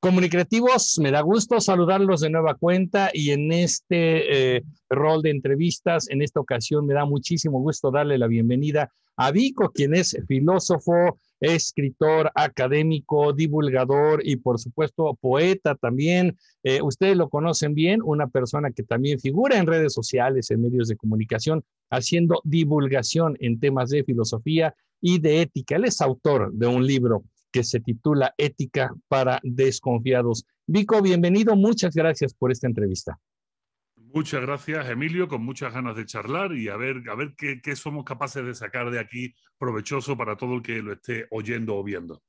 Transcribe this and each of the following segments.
Comunicativos, me da gusto saludarlos de nueva cuenta y en este eh, rol de entrevistas, en esta ocasión me da muchísimo gusto darle la bienvenida a Vico, quien es filósofo, escritor, académico, divulgador y por supuesto poeta también. Eh, ustedes lo conocen bien, una persona que también figura en redes sociales, en medios de comunicación, haciendo divulgación en temas de filosofía y de ética. Él es autor de un libro que se titula Ética para Desconfiados. Vico, bienvenido. Muchas gracias por esta entrevista. Muchas gracias, Emilio, con muchas ganas de charlar y a ver, a ver qué, qué somos capaces de sacar de aquí provechoso para todo el que lo esté oyendo o viendo.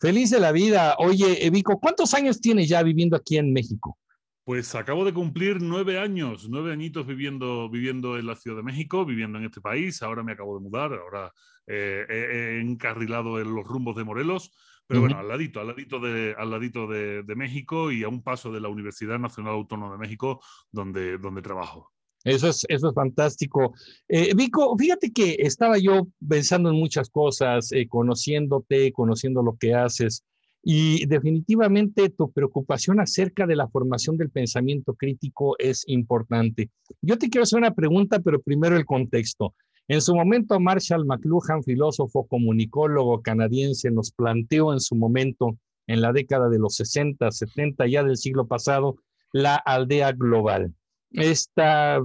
Feliz de la vida. Oye, Vico, ¿cuántos años tienes ya viviendo aquí en México? Pues acabo de cumplir nueve años, nueve añitos viviendo, viviendo en la Ciudad de México, viviendo en este país. Ahora me acabo de mudar, ahora eh, encarrilado en los rumbos de Morelos, pero bueno, al ladito, al ladito, de, al ladito de, México y a un paso de la Universidad Nacional Autónoma de México, donde, donde trabajo. Eso es, eso es fantástico. Eh, Vico, fíjate que estaba yo pensando en muchas cosas, eh, conociéndote, conociendo lo que haces, y definitivamente tu preocupación acerca de la formación del pensamiento crítico es importante. Yo te quiero hacer una pregunta, pero primero el contexto. En su momento, Marshall McLuhan, filósofo comunicólogo canadiense, nos planteó en su momento, en la década de los 60, 70 ya del siglo pasado, la aldea global. Esta,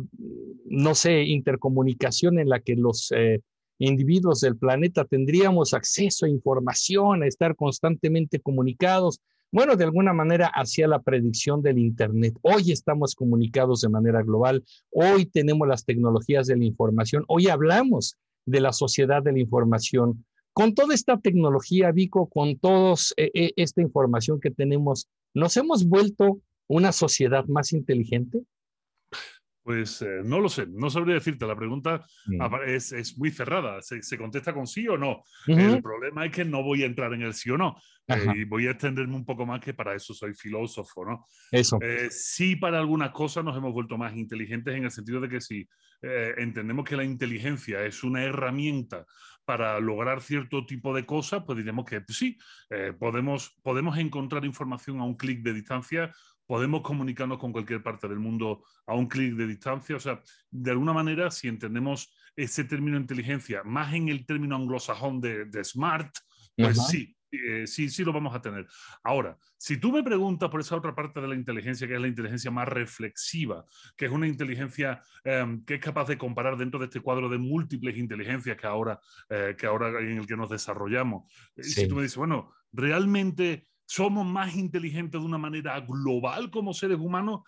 no sé, intercomunicación en la que los eh, individuos del planeta tendríamos acceso a información, a estar constantemente comunicados, bueno, de alguna manera hacia la predicción del Internet. Hoy estamos comunicados de manera global, hoy tenemos las tecnologías de la información, hoy hablamos de la sociedad de la información. Con toda esta tecnología, Vico, con toda eh, eh, esta información que tenemos, ¿nos hemos vuelto una sociedad más inteligente? Pues eh, no lo sé, no sabría decirte. La pregunta mm. es, es, muy cerrada. ¿Se, contesta con sí o no? El problema es que no voy a entrar en el sí o no. Eh, y voy a extenderme un poco más que para eso soy filósofo, ¿no? Eso. Eh, sí, para algunas cosas nos hemos vuelto más inteligentes en el sentido de que si entendemos que la inteligencia es una herramienta para lograr cierto tipo de cosas, pues diremos que pues sí, podemos, podemos encontrar información a un clic de distancia podemos comunicarnos con cualquier parte del mundo a un clic de distancia. O sea, de alguna manera, si entendemos ese término inteligencia más en el término anglosajón de, smart, pues sí, eh, sí, sí lo vamos a tener. Ahora, si tú me preguntas por esa otra parte de la inteligencia, que es la inteligencia más reflexiva, que es una inteligencia em, que es capaz de comparar dentro de este cuadro de múltiples inteligencias que ahora, eh, que ahora en el que nos desarrollamos, eh, si tú me dices, bueno, realmente somos más inteligentes de una manera global como seres humanos,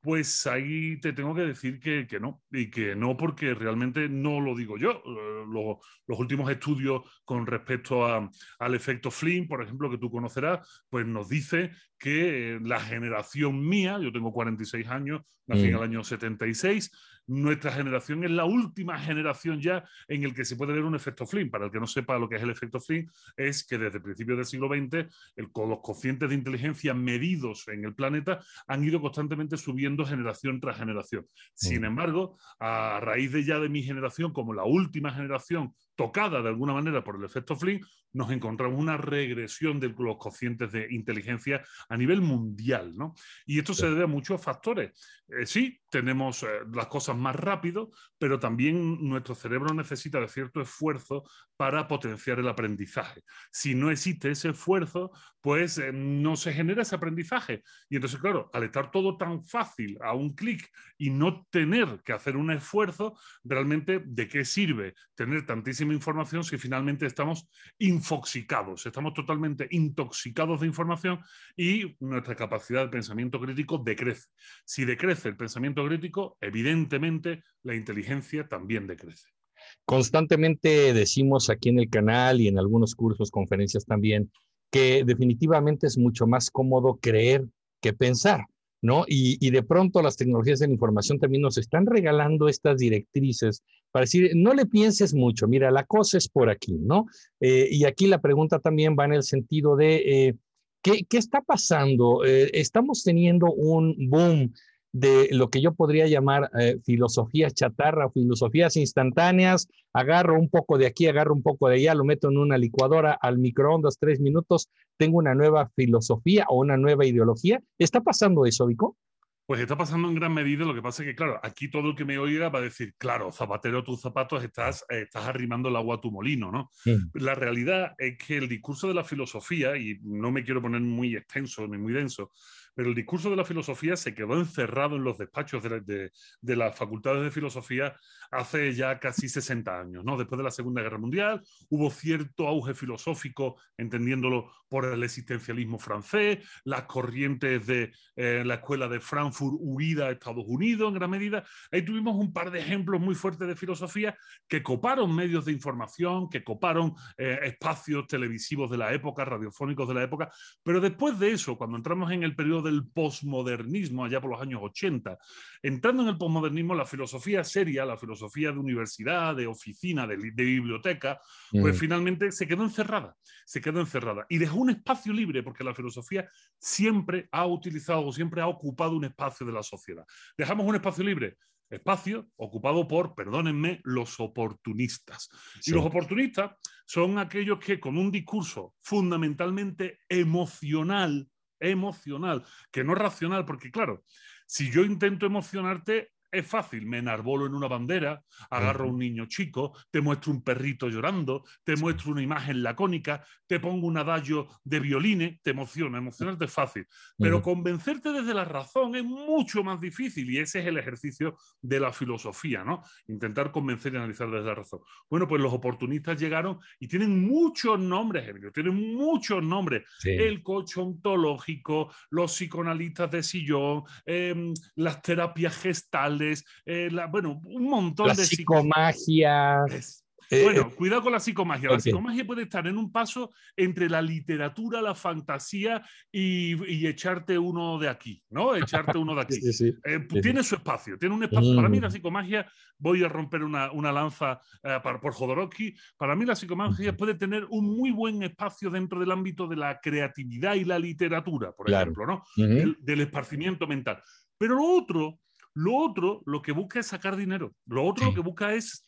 pues ahí te tengo que decir que, no, y que no porque realmente no lo digo yo. Eh, los, últimos estudios con respecto al efecto Flynn, por ejemplo, que tú conocerás, pues nos dice que la generación mía, yo tengo 46 años, nací en mm. el año 76, nuestra generación es la última generación ya en el que se puede ver un efecto Flynn. Para el que no sepa lo que es el efecto Flynn, es que desde principios del siglo XX el, los cocientes de inteligencia medidos en el planeta han ido constantemente subiendo generación tras generación. Sin mm. embargo, a raíz de ya de mi generación, como la última generación tocada de alguna manera por el efecto Flynn, nos encontramos una regresión de los cocientes de inteligencia a nivel mundial. ¿no? Y esto se debe a muchos factores. Eh, sí, tenemos eh, las cosas más rápido, pero también nuestro cerebro necesita de cierto esfuerzo para potenciar el aprendizaje. Si no existe ese esfuerzo, pues eh, no se genera ese aprendizaje. Y entonces, claro, al estar todo tan fácil a un clic y no tener que hacer un esfuerzo, realmente, ¿de qué sirve tener tantísima información si finalmente estamos infoxicados, estamos totalmente intoxicados de información y nuestra capacidad de pensamiento crítico decrece? Si decrece el pensamiento crítico, evidentemente la inteligencia también decrece. Constantemente decimos aquí en el canal y en algunos cursos, conferencias también, que definitivamente es mucho más cómodo creer que pensar, ¿no? Y, de pronto las tecnologías de la información también nos están regalando estas directrices para decir, no le pienses mucho, mira, la cosa es por aquí, ¿no? Eh, y aquí la pregunta también va en el sentido de, eh, ¿qué, está pasando? Eh, estamos teniendo un boom de lo que yo podría llamar eh, filosofía chatarra, filosofías instantáneas. Agarro un poco de aquí, agarro un poco de allá, lo meto en una licuadora al microondas tres minutos, tengo una nueva filosofía o una nueva ideología. ¿Está pasando eso, Vico? Pues está pasando en gran medida. Lo que pasa es que, claro, aquí todo el que me oiga va a decir, claro, zapatero tus zapatos, estás, eh, estás arrimando el agua a tu molino, ¿no? La realidad es que el discurso de la filosofía, y no me quiero poner muy extenso ni muy denso, pero el discurso de la filosofía se quedó encerrado en los despachos de, las facultades de filosofía hace ya casi 60 años. ¿no? Después de la Segunda Guerra Mundial hubo cierto auge filosófico, entendiéndolo por el existencialismo francés, las corrientes de eh, la escuela de Frankfurt huida a Estados Unidos en gran medida. Ahí tuvimos un par de ejemplos muy fuertes de filosofía que coparon medios de información, que coparon eh, espacios televisivos de la época, radiofónicos de la época, pero después de eso, cuando entramos en el periodo del posmodernismo allá por los años 80. Entrando en el posmodernismo, la filosofía seria, la filosofía de universidad, de oficina, de, biblioteca, pues finalmente se quedó encerrada, se quedó encerrada y dejó un espacio libre porque la filosofía siempre ha utilizado, siempre ha ocupado un espacio de la sociedad. Dejamos un espacio libre espacio ocupado por, perdónenme, los oportunistas. Y los oportunistas son aquellos que con un discurso fundamentalmente emocional emocional, que no racional, porque claro, si yo intento emocionarte, es fácil, me enarbolo en una bandera, agarro a un niño chico, te muestro un perrito llorando, te muestro una imagen lacónica, te pongo un adagio de violines, te emociona, emocionarte es fácil. Pero convencerte desde la razón es mucho más difícil y ese es el ejercicio de la filosofía, ¿no? Intentar convencer y analizar desde la razón. Bueno, pues los oportunistas llegaron y tienen muchos nombres, Emilio, tienen muchos nombres. El coche ontológico, los psicoanalistas de sillón, em, las terapias eh, bueno, un montón la de psicomagia. Eh, bueno, eh, cuidado con la psicomagia. La psicomagia puede estar en un paso entre la literatura, la fantasía y, echarte uno de aquí, ¿no? Echarte uno de aquí. tiene su espacio, tiene un espacio. Para mí la mm. psicomagia, voy a romper una, lanza por Jodorowsky, para mí la psicomagia puede tener un muy buen espacio dentro del ámbito de la creatividad y la literatura, por ejemplo, ¿no? del esparcimiento mental. Pero lo otro lo otro, lo que busca es sacar dinero. Lo otro, lo que busca es,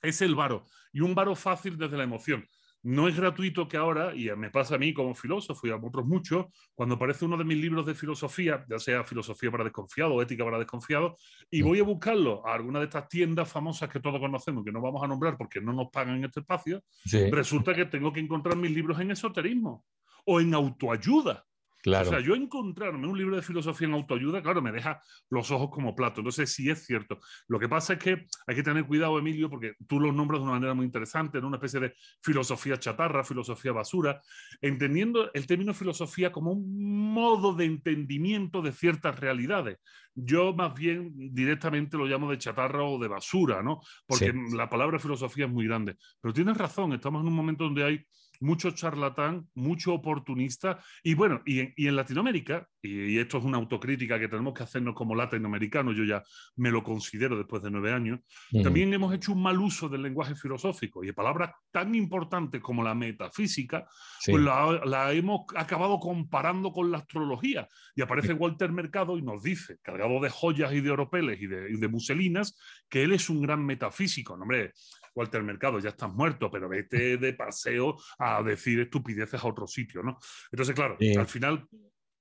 es el varo. Y un varo fácil desde la emoción. No es gratuito que ahora, y me pasa a mí como filósofo y a otros muchos, cuando aparece uno de mis libros de filosofía, ya sea Filosofía para Desconfiado o Ética para Desconfiado, y voy a buscarlo a alguna de estas tiendas famosas que todos conocemos, que no vamos a nombrar porque no nos pagan en este espacio, resulta que tengo que encontrar mis libros en esoterismo o en autoayuda. O sea, yo encontrarme un libro de filosofía en autoayuda, claro, me deja los ojos como plato. Entonces, sí es cierto. Lo que pasa es que hay que tener cuidado, Emilio, porque tú los nombras de una manera muy interesante, en una especie de filosofía chatarra, filosofía basura, entendiendo el término filosofía como un modo de entendimiento de ciertas realidades. Yo más bien directamente lo llamo de chatarra o de basura, ¿no? Porque la palabra filosofía es muy grande. Pero tienes razón, estamos en un momento donde hay mucho charlatán, mucho oportunista. Y bueno, y en, Latinoamérica, y, esto es una autocrítica que tenemos que hacernos como latinoamericanos, yo ya me lo considero después de nueve años, también hemos hecho un mal uso del lenguaje filosófico y de palabras tan importantes como la metafísica, pues la, hemos acabado comparando con la astrología. Y aparece Walter Mercado y nos dice, cargado de joyas y de oropeles y de, y de muselinas, que él es un gran metafísico. No, hombre, Walter Mercado, ya estás muerto, pero vete de paseo a decir estupideces a otro sitio, ¿no? Entonces, claro, al final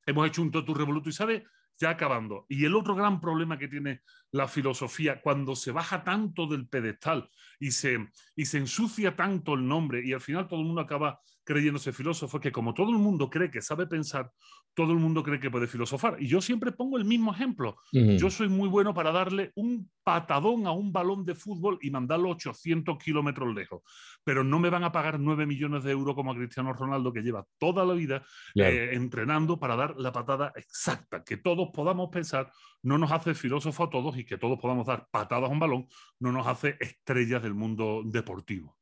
hemos hecho un totu revoluto y sabe, ya acabando. Y el otro gran problema que tiene la filosofía, cuando se baja tanto del pedestal y se, y se ensucia tanto el nombre y al final todo el mundo acaba creyéndose filósofo, que como todo el mundo cree que sabe pensar, todo el mundo cree que puede filosofar. Y yo siempre pongo el mismo ejemplo. Yo soy muy bueno para darle un patadón a un balón de fútbol y mandarlo 800 kilómetros lejos. Pero no me van a pagar 9 millones de euros como a Cristiano Ronaldo, que lleva toda la vida eh, entrenando para dar la patada exacta. Que todos podamos pensar no nos hace filósofo a todos y que todos podamos dar patadas a un balón no nos hace estrellas del mundo deportivo.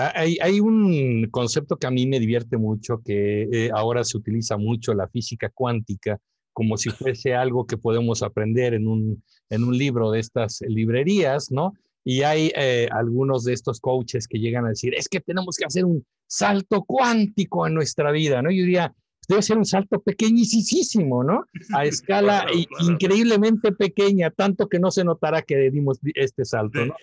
Ah, hay, un concepto que a mí me divierte mucho, que eh, ahora se utiliza mucho, la física cuántica, como si fuese algo que podemos aprender en un, en un libro de estas librerías, ¿no? Y hay eh, algunos de estos coaches que llegan a decir, es que tenemos que hacer un salto cuántico en nuestra vida, ¿no? Yo diría, debe ser un salto pequeñísimo, ¿no? A escala increíblemente pequeña, tanto que no se notará que dimos este salto, ¿no?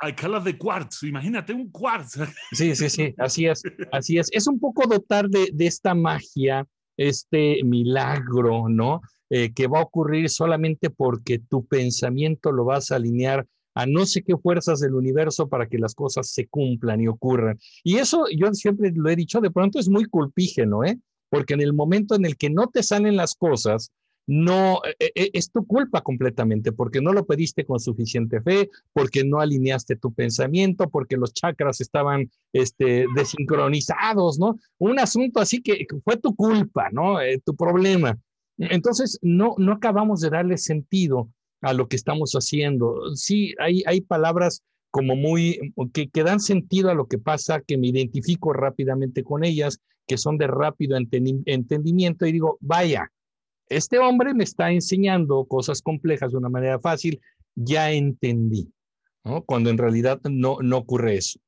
A escala de quartz, imagínate un quartz. Sí, sí, sí, así es, así es. Es un poco dotar de, de esta magia, este milagro, ¿no? Eh, que va a ocurrir solamente porque tu pensamiento lo vas a alinear a no sé qué fuerzas del universo para que las cosas se cumplan y ocurran. Y eso yo siempre lo he dicho, de pronto es muy culpígeno, ¿eh? Porque en el momento en el que no te salen las cosas, no e, e, es tu culpa completamente, porque no lo pediste con suficiente fe, porque no alineaste tu pensamiento, porque los chakras estaban este, desincronizados, ¿no? Un asunto así que fue tu culpa, ¿no? Eh, tu problema. Entonces, no, no acabamos de darle sentido a lo que estamos haciendo. Sí, hay, hay palabras como muy, que, que dan sentido a lo que pasa, que me identifico rápidamente con ellas, que son de rápido entendimiento y digo, vaya, este hombre me está enseñando cosas complejas de una manera fácil, ya entendí, ¿no? Cuando en realidad no, no ocurre eso.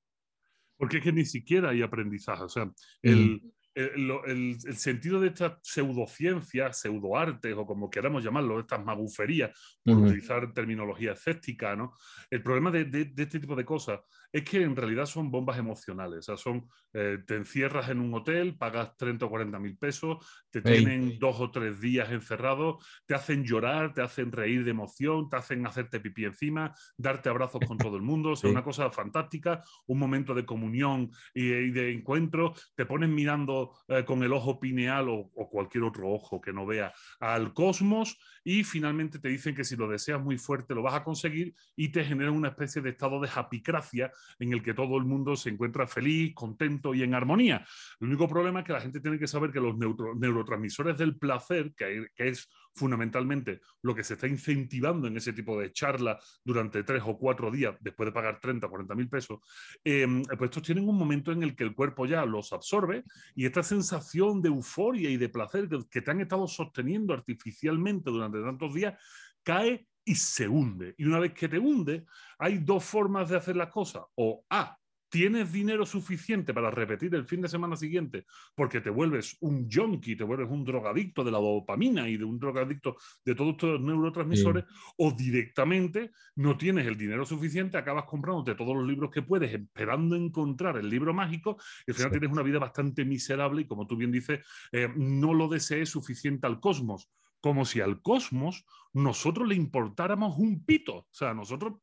Porque es que ni siquiera hay aprendizaje, o sea, el, mm el, sentido de estas pseudociencias, pseudoartes o como queramos llamarlo, estas maguferías, por utilizar terminología escéptica, ¿no? El problema de, de, este tipo de cosas es que en realidad son bombas emocionales. O sea, son, eh, te encierras en un hotel, pagas 30 o 40 mil pesos, te tienen dos o tres días encerrado, te hacen llorar, te hacen reír de emoción, te hacen hacerte pipí encima, darte abrazos con todo el mundo. O sea, una cosa fantástica, un momento de comunión y, y de encuentro. Te pones mirando eh, con el ojo pineal o, cualquier otro ojo que no vea al cosmos y finalmente te dicen que si lo deseas muy fuerte lo vas a conseguir y te genera una especie de estado de japicracia en el que todo el mundo se encuentra feliz, contento y en armonía. El único problema es que la gente tiene que saber que los neurotransmisores del placer, que es fundamentalmente lo que se está incentivando en ese tipo de charla durante tres o cuatro días, después de pagar 30 o 40 mil pesos, em, pues estos tienen un momento en el que el cuerpo ya los absorbe y esta sensación de euforia y de placer que, te han estado sosteniendo artificialmente durante tantos días cae y se hunde. Y una vez que te hunde, hay dos formas de hacer las cosas. O A, tienes dinero suficiente para repetir el fin de semana siguiente porque te vuelves un junkie, te vuelves un drogadicto de la dopamina y de un drogadicto de todos estos neurotransmisores, o directamente no tienes el dinero suficiente, acabas comprándote todos los libros que puedes, esperando encontrar el libro mágico, y al final tienes una vida bastante miserable y como tú bien dices, eh, no lo desees suficiente al cosmos como si al cosmos nosotros le importáramos un pito. O sea, nosotros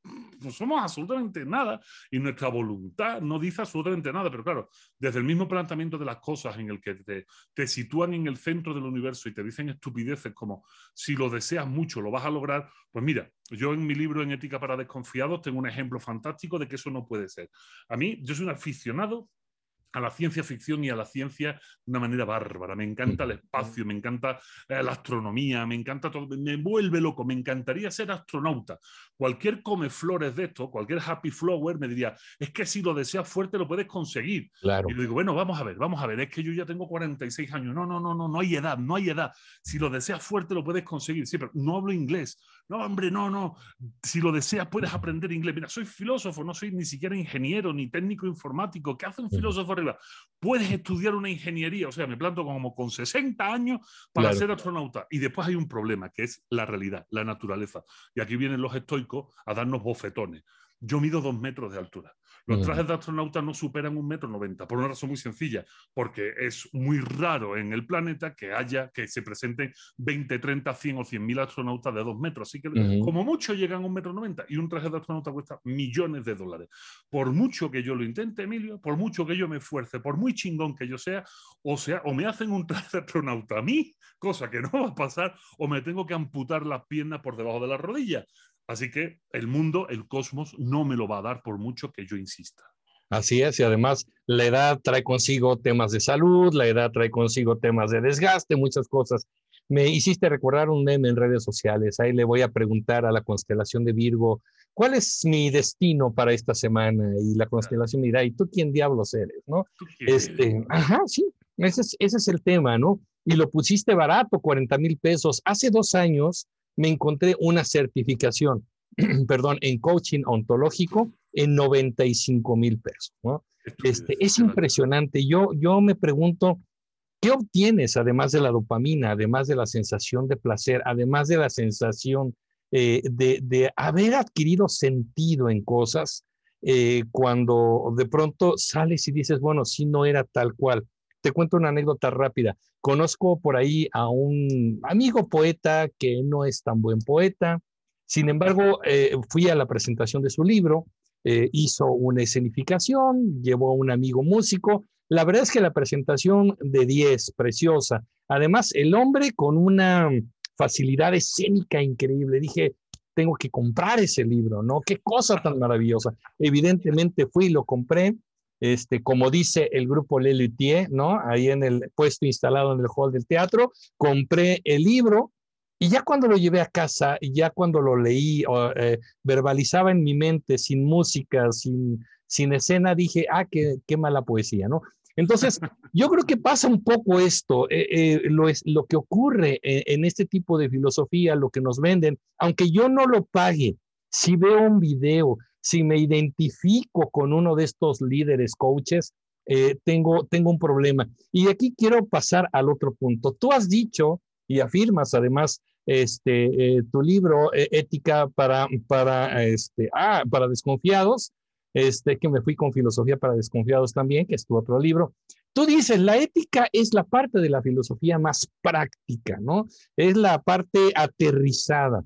no somos absolutamente nada y nuestra voluntad no dice absolutamente nada. Pero claro, desde el mismo planteamiento de las cosas en el que te, te sitúan en el centro del universo y te dicen estupideces como si lo deseas mucho lo vas a lograr, pues mira, yo en mi libro en Ética para Desconfiados tengo un ejemplo fantástico de que eso no puede ser. A mí, yo soy un aficionado a la ciencia ficción y a la ciencia de una manera bárbara. Me encanta el espacio, me encanta eh, la astronomía, me encanta todo, me vuelve loco, me encantaría ser astronauta. Cualquier come flores de esto, cualquier happy flower me diría, es que si lo deseas fuerte lo puedes conseguir. Claro. Y le digo, bueno, vamos a ver, vamos a ver, es que yo ya tengo 46 años. No, no, no, no, no hay edad, no hay edad. Si lo deseas fuerte lo puedes conseguir. Sí, pero no hablo inglés. No, hombre, no, no. Si lo deseas puedes aprender inglés. Mira, soy filósofo, no soy ni siquiera ingeniero ni técnico informático. ¿Qué hace un filósofo puedes estudiar una ingeniería, o sea, me planto como con 60 años para ser astronauta. Y después hay un problema, que es la realidad, la naturaleza. Y aquí vienen los estoicos a darnos bofetones. Yo mido dos metros de altura. Los trajes de astronauta no superan un metro noventa, por una razón muy sencilla, porque es muy raro en el planeta que haya, que se presenten 20, 30, 100 o 100 mil astronautas de dos metros. Así que como mucho llegan a un metro noventa y un traje de astronauta cuesta millones de dólares. Por mucho que yo lo intente, Emilio, por mucho que yo me esfuerce, por muy chingón que yo sea, o sea, o me hacen un traje de astronauta a mí, cosa que no va a pasar, o me tengo que amputar las piernas por debajo de las rodillas. Así que el mundo, el cosmos, no me lo va a dar por mucho que yo insista. Así es, y además la edad trae consigo temas de salud, la edad trae consigo temas de desgaste, muchas cosas. Me hiciste recordar un meme en redes sociales, ahí le voy a preguntar a la constelación de Virgo, ¿cuál es mi destino para esta semana? Y la constelación me dirá, ¿y tú quién diablos eres? ¿No? Este, ajá, sí, ese es, ese es el tema, ¿no? Y lo pusiste barato, 40 mil pesos. Hace dos años me encontré una certificación, perdón, en coaching ontológico en 95 mil pesos. ¿no? Este, es impresionante. Yo, yo me pregunto, ¿qué obtienes además de la dopamina, además de la sensación de placer, además de la sensación eh, de, haber adquirido sentido en cosas eh, cuando de pronto sales y dices, bueno, si no era tal cual? Te cuento una anécdota rápida. Conozco por ahí a un amigo poeta que no es tan buen poeta. Sin embargo, eh, fui a la presentación de su libro, eh, hizo una escenificación, llevó a un amigo músico. La verdad es que la presentación de 10, preciosa. Además, el hombre con una facilidad escénica increíble. Dije, tengo que comprar ese libro, ¿no? Qué cosa tan maravillosa. Evidentemente fui y lo compré este, como dice el grupo Lelutier, ¿no? Ahí en el puesto instalado en el hall del teatro, compré el libro y ya cuando lo llevé a casa, y ya cuando lo leí, eh, verbalizaba en mi mente, sin música, sin, sin escena, dije, ah, qué, qué mala poesía, ¿no? Entonces, yo creo que pasa un poco esto, eh, eh, lo, es, lo que ocurre en, este tipo de filosofía, lo que nos venden, aunque yo no lo pague, si veo un video, si me identifico con uno de estos líderes coaches, eh, tengo, tengo un problema. Y aquí quiero pasar al otro punto. Tú has dicho y afirmas además este, eh, tu libro eh, Ética para, para, este, ah, para desconfiados, este, que me fui con filosofía para desconfiados también, que es tu otro libro. Tú dices, la ética es la parte de la filosofía más práctica, ¿no? Es la parte aterrizada.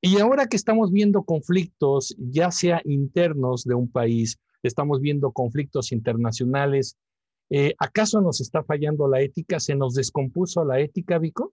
Y ahora que estamos viendo conflictos, ya sea internos de un país, estamos viendo conflictos internacionales, eh, ¿acaso nos está fallando la ética? ¿Se nos descompuso la ética, Vico?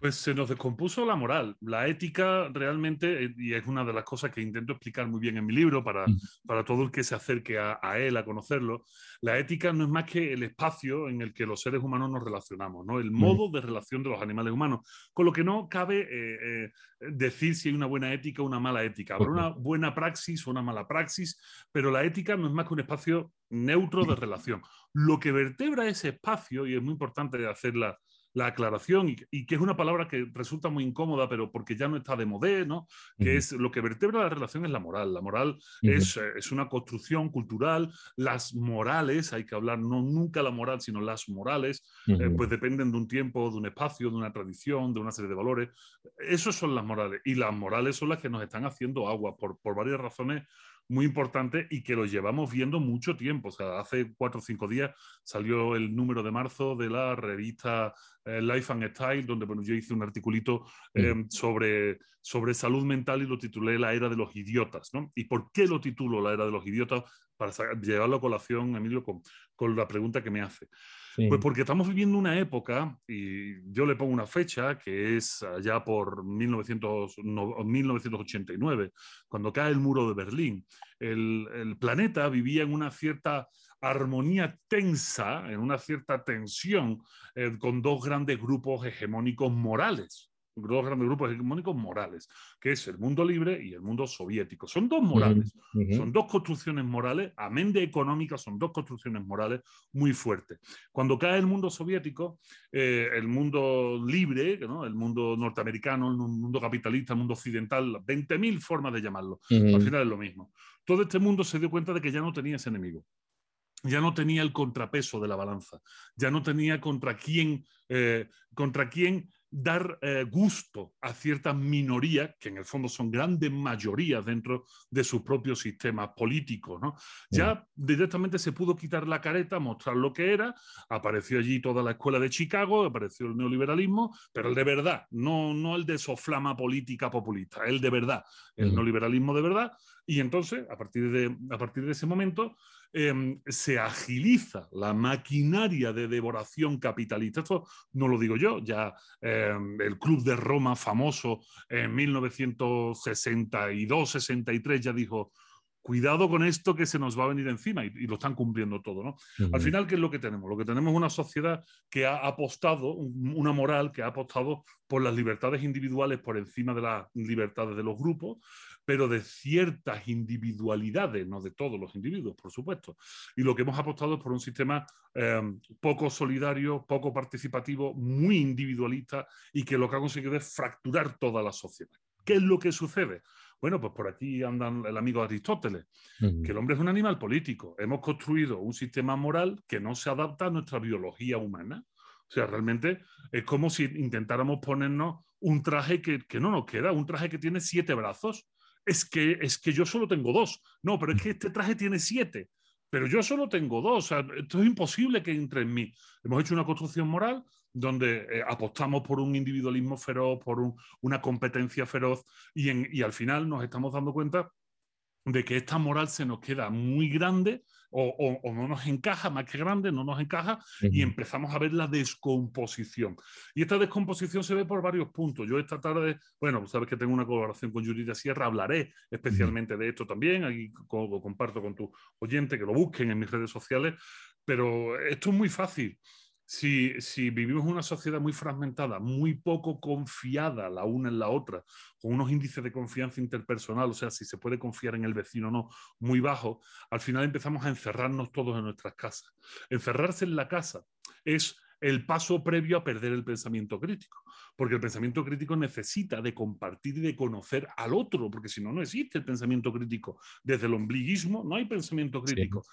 Pues se nos descompuso la moral. La ética realmente, eh, y es una de las cosas que intento explicar muy bien en mi libro para, para todo el que se acerque a, él, a conocerlo, la ética no es más que el espacio en el que los seres humanos nos relacionamos, ¿no? el modo de relación de los animales humanos, con lo que no cabe eh, eh, decir si hay una buena ética o una mala ética. Habrá una buena praxis o una mala praxis, pero la ética no es más que un espacio neutro de relación. Lo que vertebra ese espacio, y es muy importante hacerla la aclaración, y, que es una palabra que resulta muy incómoda, pero porque ya no está de modé, ¿no? Que es lo que vertebra la relación es la moral. La moral es, eh, es, una construcción cultural. Las morales, hay que hablar no nunca la moral, sino las morales, eh, pues dependen de un tiempo, de un espacio, de una tradición, de una serie de valores. Esos son las morales. Y las morales son las que nos están haciendo agua por, por varias razones muy importante y que lo llevamos viendo mucho tiempo. O sea, hace cuatro o cinco días salió el número de marzo de la revista eh, Life and Style, donde bueno, yo hice un articulito eh, sobre, sobre salud mental y lo titulé La era de los idiotas. ¿no? ¿Y por qué lo titulo La era de los idiotas? Para llevarlo a colación, Emilio, con, con la pregunta que me hace. Pues porque estamos viviendo una época, y yo le pongo una fecha, que es allá por 1900, 1989, cuando cae el muro de Berlín. El, el, planeta vivía en una cierta armonía tensa, en una cierta tensión, eh, con dos grandes grupos hegemónicos morales dos grandes grupos hegemónicos morales, que es el mundo libre y el mundo soviético. Son dos morales, son dos construcciones morales, amén de económicas, son dos construcciones morales muy fuertes. Cuando cae el mundo soviético, eh, el mundo libre, el mundo norteamericano, el mundo capitalista, el mundo occidental, 20.000 formas de llamarlo, al final es lo mismo. Todo este mundo se dio cuenta de que ya no tenía ese enemigo ya no tenía el contrapeso de la balanza, ya no tenía contra quién, eh, contra quién dar eh, gusto a ciertas minorías, que en el fondo son grandes mayorías dentro de sus propios sistemas políticos. ¿no? Ya directamente se pudo quitar la careta, mostrar lo que era, apareció allí toda la escuela de Chicago, apareció el neoliberalismo, pero el de verdad, no, no el de soflama política populista, el de verdad, el neoliberalismo de verdad. Y entonces, a partir de, a partir de ese momento, Em, se agiliza la maquinaria de devoración capitalista. Esto no lo digo yo, ya em, el Club de Roma famoso en 1962-63 ya dijo, cuidado con esto que se nos va a venir encima y, lo están cumpliendo todo. ¿no? Al final, ¿qué es lo que tenemos? Lo que tenemos es una sociedad que ha apostado, una moral que ha apostado por las libertades individuales por encima de las libertades de los grupos, pero de ciertas individualidades, no de todos los individuos, por supuesto. Y lo que hemos apostado es por un sistema eh, poco solidario, poco participativo, muy individualista y que lo que ha conseguido es fracturar toda la sociedad. ¿Qué es lo que sucede? Bueno, pues por aquí andan el amigo Aristóteles, que el hombre es un animal político. Hemos construido un sistema moral que no se adapta a nuestra biología humana. O sea, realmente es como si intentáramos ponernos un traje que, que no nos queda, un traje que tiene siete brazos. Es que, es que yo solo tengo dos. No, pero es que este traje tiene siete. Pero yo solo tengo dos. O sea, esto es imposible que entre en mí. Hemos hecho una construcción moral donde eh, apostamos por un individualismo feroz, por una competencia feroz y, y al final nos estamos dando cuenta de que esta moral se nos queda muy grande o, no nos encaja, más que grande, no nos encaja, y empezamos a ver la descomposición. Y esta descomposición se ve por varios puntos. Yo esta tarde, bueno, sabes que tengo una colaboración con Yuridia Sierra, hablaré especialmente de esto también, aquí lo comparto con tu oyente, que lo busquen en mis redes sociales, pero esto es muy fácil si, vivimos en una sociedad muy fragmentada, muy poco confiada la una en la otra, con unos índices de confianza interpersonal, o sea, si se puede confiar en el vecino o no, muy bajo, al final empezamos a encerrarnos todos en nuestras casas. Encerrarse en la casa es el paso previo a perder el pensamiento crítico, porque el pensamiento crítico necesita de compartir y de conocer al otro, porque si no, no existe el pensamiento crítico. Desde el ombliguismo no hay pensamiento crítico.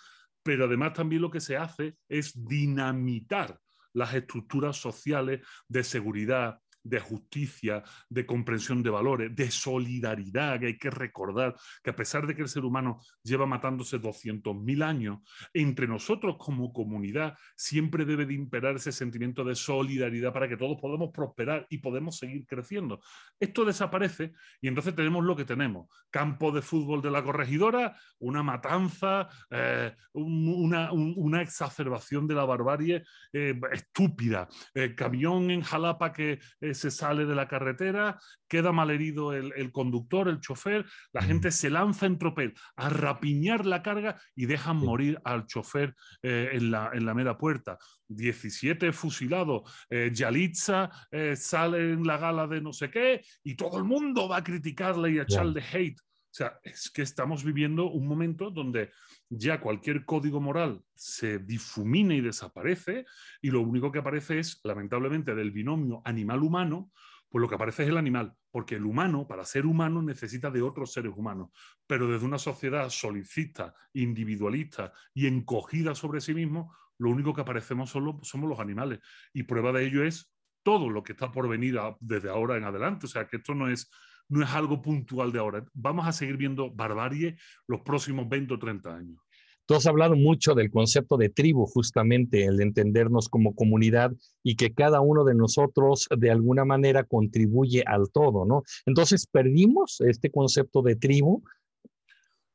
Pero además también lo que se hace es dinamitar las estructuras sociales de seguridad, de justicia, de comprensión de valores, de solidaridad, que hay que recordar que a pesar de que el ser humano lleva matándose 200.000 años, entre nosotros como comunidad siempre debe de imperar ese sentimiento de solidaridad para que todos podamos prosperar y podemos seguir creciendo. Esto desaparece y entonces tenemos lo que tenemos. Campo de fútbol de la corregidora, una matanza, eh, una, exacerbación de la barbarie eh, estúpida, eh, camión en Jalapa que se sale de la carretera, queda malherido el, el conductor, el chofer, la gente se lanza en tropel a rapiñar la carga y dejan morir al chofer eh, en, la, en, la, mera puerta. 17 fusilados, eh, Yalitza eh, sale en la gala de no sé qué y todo el mundo va a criticarle y a echarle hate. O sea, es que estamos viviendo un momento donde ya cualquier código moral se difumina y desaparece y lo único que aparece es, lamentablemente, del binomio animal-humano, pues lo que aparece es el animal, porque el humano, para ser humano, necesita de otros seres humanos, pero desde una sociedad solicista, individualista y encogida sobre sí mismo, lo único que aparecemos solo somos los animales. Y prueba de ello es todo lo que está por venir desde ahora en adelante. O sea, que esto no es no es algo puntual de ahora. Vamos a seguir viendo barbarie los próximos 20 o 30 años. Tú has hablado mucho del concepto de tribu, justamente, el entendernos como comunidad y que cada uno de nosotros de alguna manera contribuye al todo, ¿no? Entonces, perdimos este concepto de tribu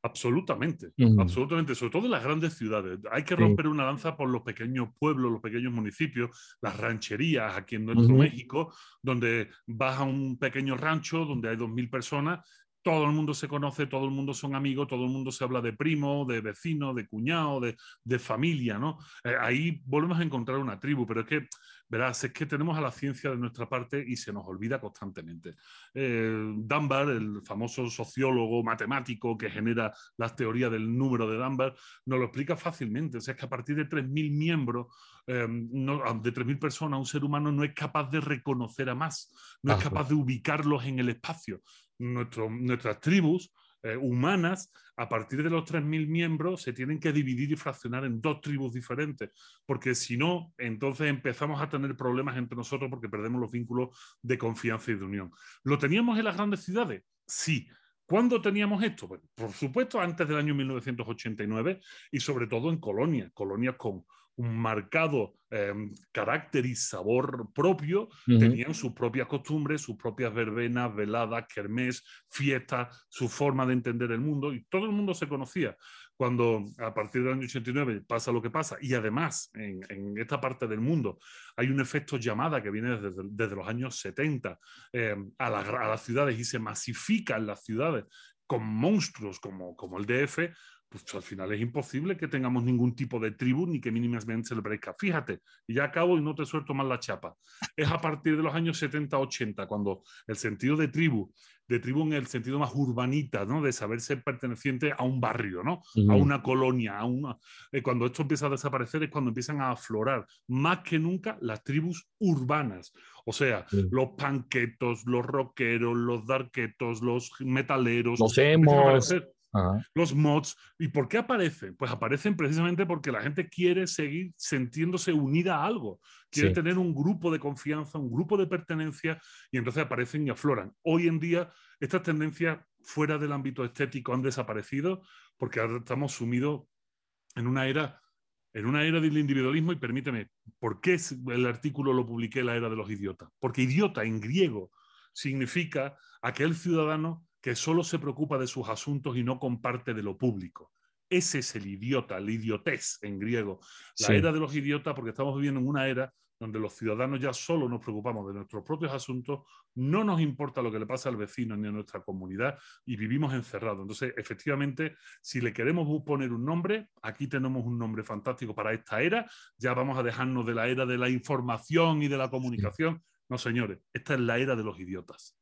Absolutamente, absolutamente, sobre todo en las grandes ciudades. Hay que romper una lanza por los pequeños pueblos, los pequeños municipios, las rancherías aquí en nuestro México, donde vas a un pequeño rancho donde hay 2.000 personas todo el mundo se conoce, todo el mundo son amigos, todo el mundo se habla de primo, de vecino, de cuñado, de, familia, ¿no? Eh, ahí volvemos a encontrar una tribu, pero es que, verás, es que tenemos a la ciencia de nuestra parte y se nos olvida constantemente. Eh, Dunbar, el famoso sociólogo matemático que genera las teorías del número de Dunbar, nos lo explica fácilmente. O sea, es que a partir de 3.000 miembros, eh, de 3.000 personas, un ser humano no es capaz de reconocer a más, no es capaz de ubicarlos en el espacio nuestras tribus eh, humanas, a partir de los 3.000 miembros, se tienen que dividir y fraccionar en dos tribus diferentes, porque si no, entonces empezamos a tener problemas entre nosotros porque perdemos los vínculos de confianza y de unión. ¿Lo teníamos en las grandes ciudades? Sí. ¿Cuándo teníamos esto? por supuesto, antes del año 1989 y sobre todo en colonias, colonias con un marcado em, carácter y sabor propio, tenían sus propias costumbres, sus propias verbenas, veladas, kermés, fiestas, su forma de entender el mundo y todo el mundo se conocía. Cuando a partir del año 89 pasa lo que pasa y además en, esta parte del mundo hay un efecto llamada que viene desde, los años 70 em, a, a, las ciudades y se masifican las ciudades con monstruos como, como el DF, pues al final es imposible que tengamos ningún tipo de tribu ni que mínimamente se le parezca. Fíjate, y ya acabo y no te suelto más la chapa. Es a partir de los años 70-80 cuando el sentido de tribu, de tribu en el sentido más urbanita, ¿no? de saber ser perteneciente a un barrio, ¿no? a una colonia, a una... Eh, cuando esto empieza a desaparecer es cuando empiezan a aflorar más que nunca las tribus urbanas. O sea, los panquetos, los rockeros, los darquetos, los metaleros. Los hemos los mods. ¿Y por qué aparecen? Pues aparecen precisamente porque la gente quiere seguir sintiéndose unida a algo, quiere tener un grupo de confianza, un grupo de pertenencia, y entonces aparecen y afloran. Hoy en día estas tendencias fuera del ámbito estético han desaparecido porque ahora estamos sumidos en una era en una era del individualismo y permíteme, ¿por qué el artículo lo publiqué en la era de los idiotas? Porque idiota en griego significa aquel ciudadano que solo se preocupa de sus asuntos y no comparte de lo público. Ese es el idiota, el idiotez en griego. La era de los idiotas, porque estamos viviendo en una era donde los ciudadanos ya solo nos preocupamos de nuestros propios asuntos, no nos importa lo que le pasa al vecino ni a nuestra comunidad y vivimos encerrados. Entonces, efectivamente, si le queremos poner un nombre, aquí tenemos un nombre fantástico para esta era, ya vamos a dejarnos de la era de la información y de la comunicación. No, señores, esta es la era de los idiotas.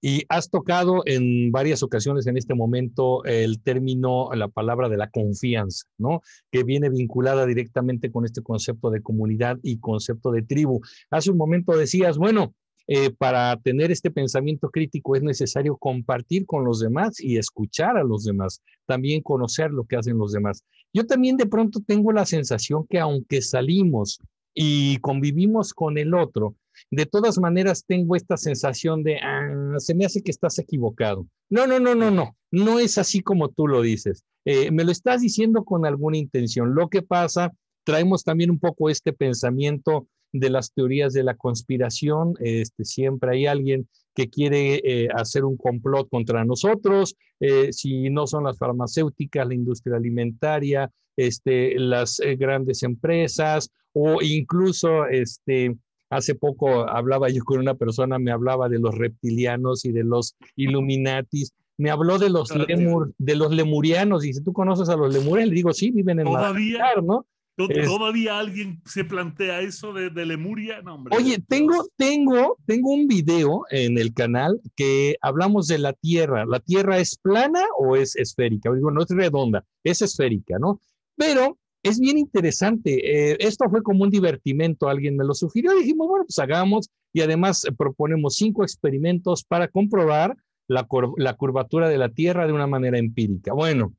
Y has tocado en varias ocasiones en este momento el término, la palabra de la confianza, ¿no? Que viene vinculada directamente con este concepto de comunidad y concepto de tribu. Hace un momento decías, bueno, eh, para tener este pensamiento crítico es necesario compartir con los demás y escuchar a los demás, también conocer lo que hacen los demás. Yo también de pronto tengo la sensación que aunque salimos y convivimos con el otro, de todas maneras tengo esta sensación de, ah, se me hace que estás equivocado. No, no, no, no, no, no es así como tú lo dices. Eh, me lo estás diciendo con alguna intención. Lo que pasa, traemos también un poco este pensamiento de las teorías de la conspiración. Este, siempre hay alguien que quiere eh, hacer un complot contra nosotros, eh, si no son las farmacéuticas, la industria alimentaria, este, las grandes empresas o incluso este, Hace poco hablaba yo con una persona, me hablaba de los reptilianos y de los Illuminatis. Me habló de los, lemur, de los lemurianos. Dice, ¿tú conoces a los lemurianos? Le digo, sí, viven en ¿Todavía? ¿no? ¿Todavía alguien se plantea eso de, Lemuria? No, hombre, Oye, tengo, tengo, tengo un video en el canal que hablamos de la Tierra. ¿La Tierra es plana o es esférica? Digo, no es redonda, es esférica, ¿no? Pero es bien interesante. Eh, esto fue como un divertimento, alguien me lo sugirió, dijimos, bueno, pues hagamos y además eh, proponemos cinco experimentos para comprobar la, la, curvatura de la Tierra de una manera empírica. Bueno,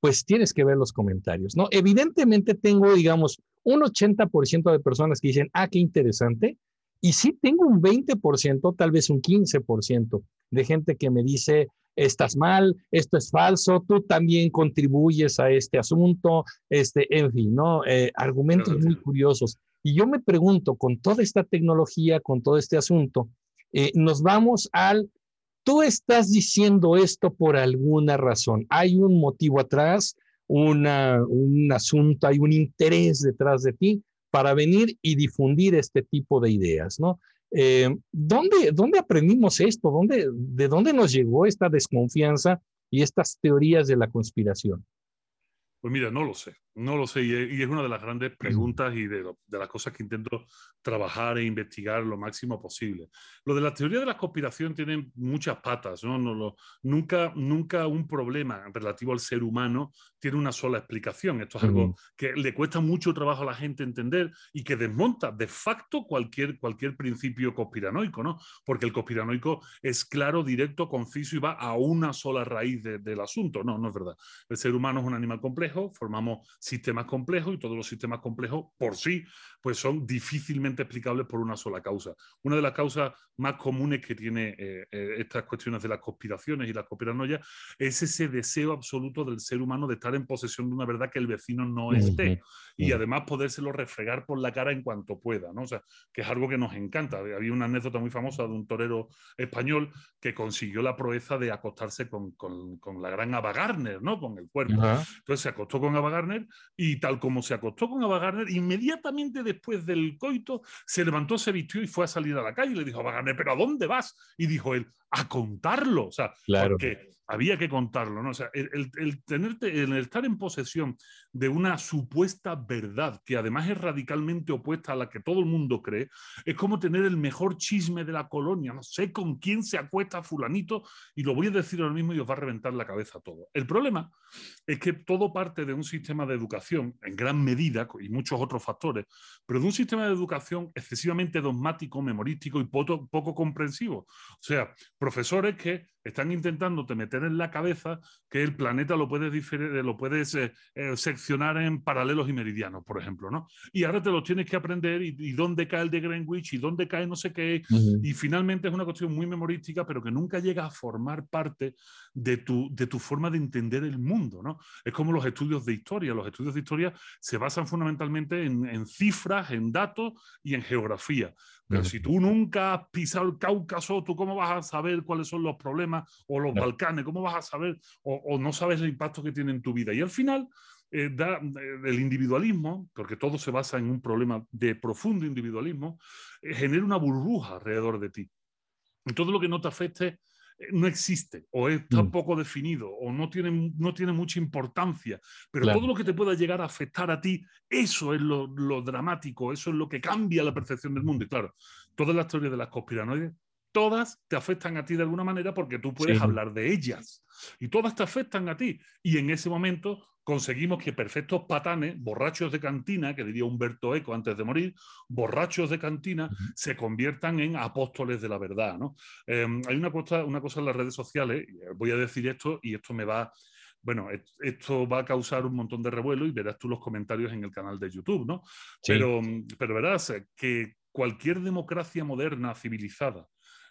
pues tienes que ver los comentarios, ¿no? Evidentemente tengo, digamos, un 80% de personas que dicen, ah, qué interesante, y sí tengo un 20%, tal vez un 15% de gente que me dice, estás mal, esto es falso, tú también contribuyes a este asunto, este, en fin, ¿no? Eh, argumentos muy curiosos. Y yo me pregunto, con toda esta tecnología, con todo este asunto, eh, nos vamos al, tú estás diciendo esto por alguna razón, hay un motivo atrás, una, un asunto, hay un interés detrás de ti para venir y difundir este tipo de ideas, ¿no? Eh, ¿dónde, ¿Dónde aprendimos esto? ¿Dónde, ¿De dónde nos llegó esta desconfianza y estas teorías de la conspiración? Pues mira, no lo sé, no lo sé. Y es una de las grandes preguntas y de, de, las cosas que intento trabajar e investigar lo máximo posible. Lo de la teoría de la conspiración tiene muchas patas. ¿no? no lo, nunca, nunca un problema relativo al ser humano tiene una sola explicación. Esto es algo que le cuesta mucho trabajo a la gente entender y que desmonta de facto cualquier, cualquier principio conspiranoico, ¿no? Porque el conspiranoico es claro, directo, conciso y va a una sola raíz del asunto. No, no es verdad. El ser humano es un animal complejo, formamos sistemas complejos y todos los sistemas complejos por sí pues son difícilmente explicables por una sola causa. Una de las causas más comunes que tiene eh, eh, estas cuestiones de las conspiraciones y las conspiranoias es ese deseo absoluto del ser humano de estar en posesión de una verdad que el vecino no esté y además podérselo refregar por la cara en cuanto pueda, ¿no? O sea, que es algo que nos encanta. Había una anécdota muy famosa de un torero español que consiguió la proeza de acostarse con, la gran Ava Gardner, ¿no? Con el cuerpo. Entonces se acostó con Ava Gardner y tal como se acostó con Ava Gardner, inmediatamente después del coito se levantó, se vistió y fue a salir a la calle y le dijo a Ava Gardner, ¿pero a dónde vas? Y dijo él, a contarlo. O sea, claro. porque había que contarlo, ¿no? O sea, el, el, tenerte, el estar en posesión de una supuesta verdad que además es radicalmente opuesta a la que todo el mundo cree, es como tener el mejor chisme de la colonia. No sé con quién se acuesta fulanito y lo voy a decir ahora mismo y os va a reventar la cabeza todo. El problema es que todo parte de un sistema de educación, en gran medida, y muchos otros factores, pero de un sistema de educación excesivamente dogmático, memorístico y poco, poco comprensivo. O sea, profesores que están intentando te meter en la cabeza que el planeta lo puedes, lo puedes eh, eh, seccionar en paralelos y meridianos, por ejemplo, ¿no? Y ahora te los tienes que aprender y, dónde cae el de Greenwich y dónde cae no sé qué. Y finalmente es una cuestión muy memorística, pero que nunca llega a formar parte de tu, de tu forma de entender el mundo, ¿no? Es como los estudios de historia. Los estudios de historia se basan fundamentalmente en, en cifras, en datos y en geografía. Pero si tú nunca has pisado el Cáucaso, ¿tú cómo vas a saber cuáles son los problemas? O los Balcanes, ¿cómo vas a saber? O, no sabes el impacto que tiene en tu vida. Y al final, eh, da, eh, el individualismo, porque todo se basa en un problema de profundo individualismo, eh, genera una burbuja alrededor de ti. Y todo lo que no te afecte no existe o está mm. poco definido o no tiene, no tiene mucha importancia, pero todo lo que te pueda llegar a afectar a ti, eso es lo, dramático, eso es lo que cambia la percepción del mundo. Y claro, todas las teorías de las conspiranoides, todas te afectan a ti de alguna manera porque tú puedes hablar de ellas y todas te afectan a ti. Y en ese momento conseguimos que perfectos patanes, borrachos de cantina, que diría Humberto Eco antes de morir, borrachos de cantina, se conviertan en apóstoles de la verdad. ¿no? Em, hay una cosa, una cosa en las redes sociales, voy a decir esto y esto me va bueno, esto va a causar un montón de revuelo y verás tú los comentarios en el canal de YouTube, ¿no? Pero, pero verás que cualquier democracia moderna, civilizada,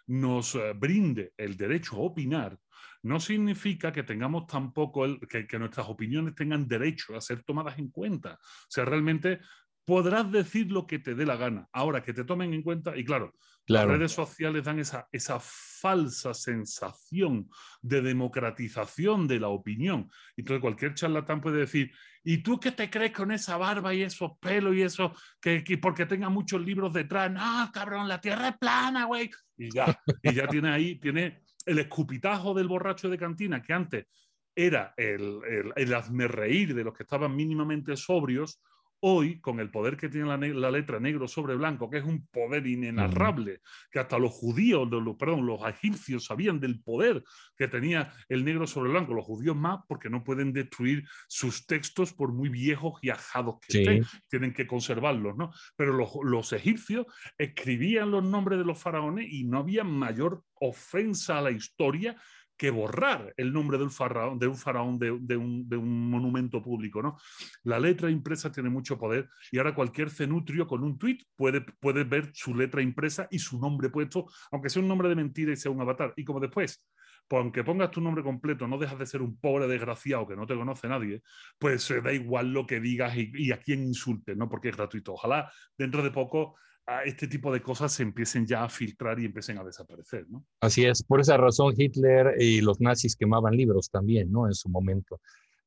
nos eh, brinde el derecho a opinar, no significa que tengamos tampoco, el, que, que, nuestras opiniones tengan derecho a ser tomadas en cuenta. O sea, realmente podrás decir lo que te dé la gana. Ahora que te tomen en cuenta, y claro, las redes sociales dan esa, esa falsa sensación de democratización de la opinión. Entonces cualquier charlatán puede decir, ¿y tú qué te crees con esa barba y esos pelos y eso? Que, porque tenga muchos libros detrás. No, cabrón, la tierra es plana, güey. Y ya, y ya tiene ahí, tiene el escupitajo del borracho de cantina, que antes era el, el, el hazme reír de los que estaban mínimamente sobrios, hoy, con el poder que tiene la, letra negro sobre blanco, que es un poder inenarrable, que hasta los judíos, los, perdón, los egipcios sabían del poder que tenía el negro sobre blanco, los judíos más, porque no pueden destruir sus textos por muy viejos y ajados que estén, tienen que conservarlos, ¿no? Pero los, los egipcios escribían los nombres de los faraones y no había mayor ofensa a la historia que borrar el nombre del faraón, de un faraón de, un, monumento público. ¿no? La letra impresa tiene mucho poder y ahora cualquier cenutrio con un tweet puede, puede ver su letra impresa y su nombre puesto, aunque sea un nombre de mentira y sea un avatar. Y como después, pues aunque pongas tu nombre completo, no dejas de ser un pobre desgraciado que no te conoce nadie, pues se da igual lo que digas y, y a quién insultes, ¿no? Porque es gratuito. Ojalá dentro de poco este tipo de cosas se empiecen ya a filtrar y empiecen a desaparecer, ¿no? Así es, por esa razón Hitler y los nazis quemaban libros también, ¿no? En su momento.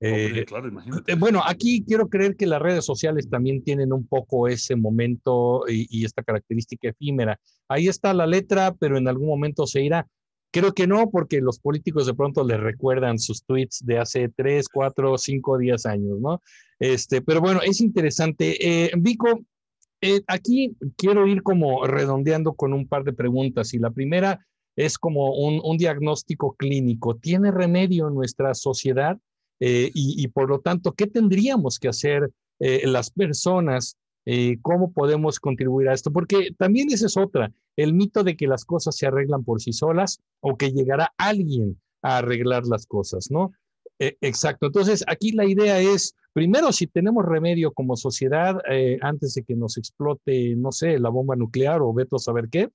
Eh, claro, imagínate. Bueno, aquí quiero creer que las redes sociales también tienen un poco ese momento y, y, esta característica efímera. Ahí está la letra, pero en algún momento se irá. Creo que no, porque los políticos de pronto les recuerdan sus tweets de hace tres, cuatro, cinco, diez años, ¿no? Este, pero bueno, es interesante. Eh, Vico, eh, aquí quiero ir como redondeando con un par de preguntas y la primera es como un, diagnóstico clínico. ¿Tiene remedio nuestra sociedad? Eh, y, por lo tanto, ¿qué tendríamos que hacer eh, las personas? ¿Cómo podemos contribuir a esto? Porque también esa es otra, el mito de que las cosas se arreglan por sí solas o que llegará alguien a arreglar las cosas, ¿no? Exacto. Entonces, aquí la idea es Primero, si tenemos remedio como sociedad eh, antes de que nos explote, no sé, la bomba nuclear o veto a saber qué.